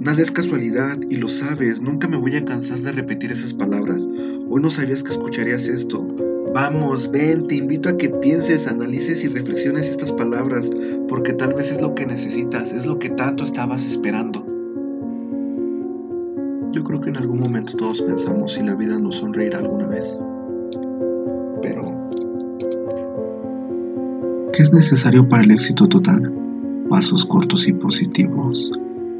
Nada es casualidad y lo sabes, nunca me voy a cansar de repetir esas palabras. Hoy no sabías que escucharías esto. Vamos, ven, te invito a que pienses, analices y reflexiones estas palabras, porque tal vez es lo que necesitas, es lo que tanto estabas esperando. Yo creo que en algún momento todos pensamos si la vida nos sonreirá alguna vez. Pero, ¿qué es necesario para el éxito total? Pasos cortos y positivos.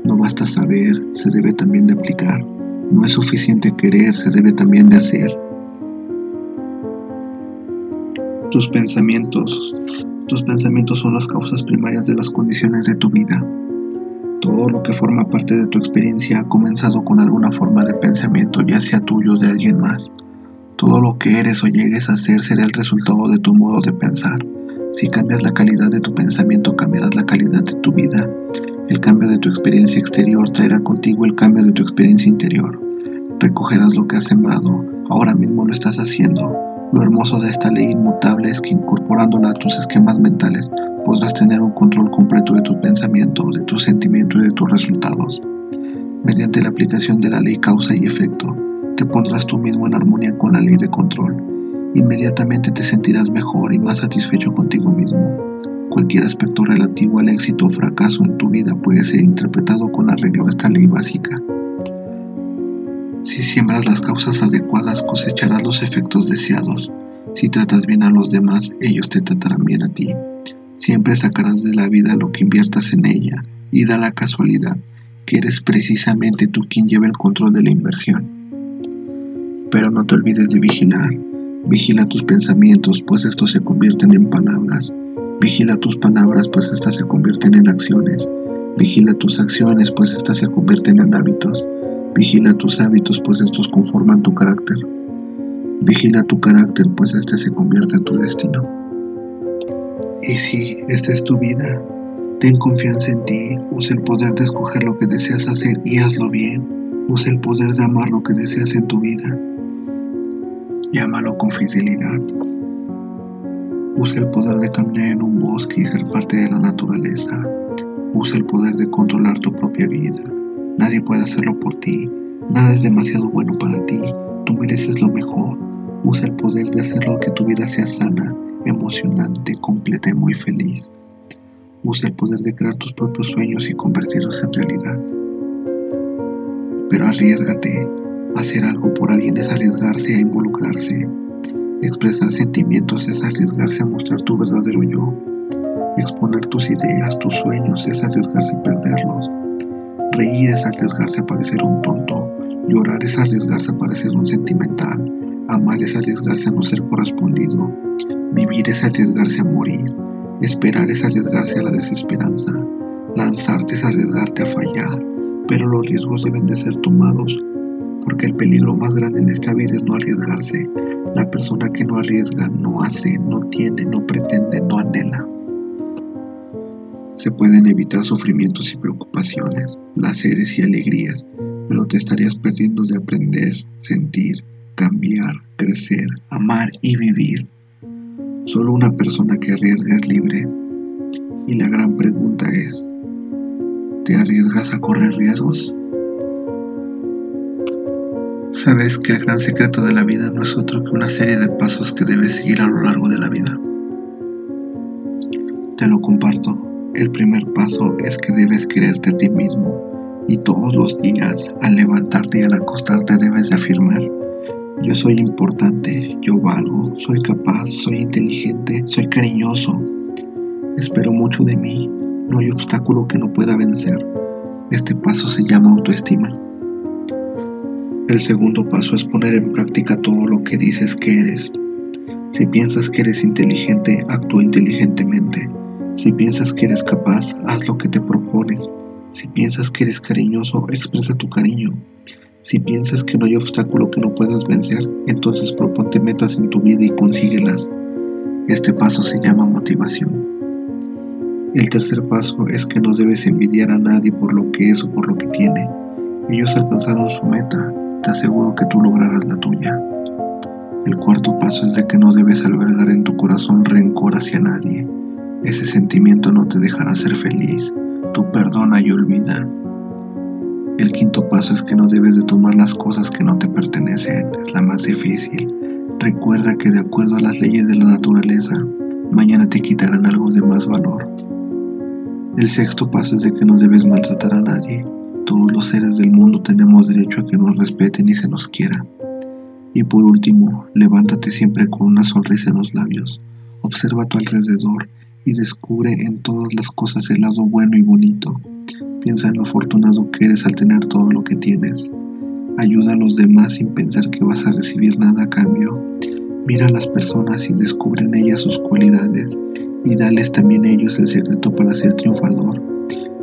No basta saber, se debe también de aplicar. No es suficiente querer, se debe también de hacer. Tus pensamientos. Tus pensamientos son las causas primarias de las condiciones de tu vida. Todo lo que forma parte de tu experiencia ha comenzado con alguna forma de pensamiento, ya sea tuyo o de alguien más. Todo lo que eres o llegues a ser será el resultado de tu modo de pensar. Si cambias la calidad de tu pensamiento, cambiarás la calidad de tu vida. El cambio de tu experiencia exterior traerá contigo el cambio de tu experiencia interior. Recogerás lo que has sembrado. Ahora mismo lo estás haciendo. Lo hermoso de esta ley inmutable es que incorporándola a tus esquemas mentales podrás tener un control completo de tus pensamientos, de tus sentimientos y de tus resultados. Mediante la aplicación de la ley causa y efecto, te pondrás tú mismo en armonía con la ley de control. Inmediatamente te sentirás mejor y más satisfecho contigo mismo. Cualquier aspecto relativo al éxito o fracaso en tu vida puede ser interpretado con arreglo a esta ley básica. Si siembras las causas adecuadas, cosecharás los efectos deseados. Si tratas bien a los demás, ellos te tratarán bien a ti. Siempre sacarás de la vida lo que inviertas en ella, y da la casualidad que eres precisamente tú quien lleva el control de la inversión. Pero no te olvides de vigilar. Vigila tus pensamientos, pues estos se convierten en palabras. Vigila tus palabras, pues estas se convierten en acciones. Vigila tus acciones, pues estas se convierten en hábitos. Vigila tus hábitos, pues estos conforman tu carácter. Vigila tu carácter, pues este se convierte en tu destino. Y si esta es tu vida, ten confianza en ti, usa el poder de escoger lo que deseas hacer y hazlo bien. Usa el poder de amar lo que deseas en tu vida. Llámalo con fidelidad. Usa el poder de caminar en un bosque y ser parte de la naturaleza. Usa el poder de controlar tu propia vida. Nadie puede hacerlo por ti. Nada es demasiado bueno para ti. Tú mereces lo mejor. Usa el poder de hacerlo que tu vida sea sana, emocionante, completa y muy feliz. Usa el poder de crear tus propios sueños y convertirlos en realidad. Pero arriesgate. Hacer algo por alguien es arriesgarse a involucrarse. Expresar sentimientos es arriesgarse a mostrar tu verdadero yo. Exponer tus ideas, tus sueños es arriesgarse a perderlos. Reír es arriesgarse a parecer un tonto. Llorar es arriesgarse a parecer un sentimental. Amar es arriesgarse a no ser correspondido. Vivir es arriesgarse a morir. Esperar es arriesgarse a la desesperanza. Lanzarte es arriesgarte a fallar. Pero los riesgos deben de ser tomados, porque el peligro más grande en esta vida es no arriesgarse. La persona que no arriesga no hace, no tiene, no pretende, no anhela se pueden evitar sufrimientos y preocupaciones, placeres y alegrías, pero te estarías perdiendo de aprender, sentir, cambiar, crecer, amar y vivir. Solo una persona que arriesga es libre. Y la gran pregunta es, ¿te arriesgas a correr riesgos? Sabes que el gran secreto de la vida no es otro que una serie de pasos que debes seguir a lo largo de la vida. Te lo comparto el primer paso es que debes quererte a ti mismo y todos los días al levantarte y al acostarte debes de afirmar, yo soy importante, yo valgo, soy capaz, soy inteligente, soy cariñoso. Espero mucho de mí, no hay obstáculo que no pueda vencer. Este paso se llama autoestima. El segundo paso es poner en práctica todo lo que dices que eres. Si piensas que eres inteligente, actúa inteligentemente. Si piensas que eres capaz, haz lo que te propones. Si piensas que eres cariñoso, expresa tu cariño. Si piensas que no hay obstáculo que no puedas vencer, entonces proponte metas en tu vida y consíguelas. Este paso se llama motivación. El tercer paso es que no debes envidiar a nadie por lo que es o por lo que tiene. Ellos alcanzaron su meta, te aseguro que tú lograrás la tuya. El cuarto paso es de que no debes albergar en tu corazón rencor hacia nadie. Ese sentimiento no te dejará ser feliz. Tú perdona y olvida. paso es que no debes de tomar las cosas que no te pertenecen, es la más difícil. Recuerda que de acuerdo a las leyes de la naturaleza, mañana te quitarán algo de más valor. El sexto paso es de que no debes maltratar a nadie. Todos los seres del mundo tenemos derecho a que nos respeten y se nos quiera. Y por último, levántate siempre con una sonrisa en los labios. Observa a tu alrededor y descubre en todas las cosas el lado bueno y bonito. Piensa en lo afortunado que eres al tener todo lo que tienes. Ayuda a los demás sin pensar que vas a recibir nada a cambio. Mira a las personas y descubre en ellas sus cualidades y dales también a ellos el secreto para ser triunfador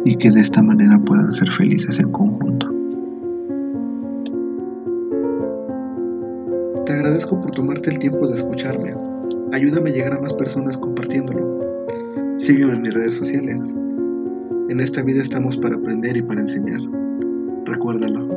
y que de esta manera puedan ser felices en conjunto. Te agradezco por tomarte el tiempo de escucharme. Ayúdame a llegar a más personas compartiéndolo. Sígueme en mis redes sociales. En esta vida estamos para aprender y para enseñar. Recuérdalo.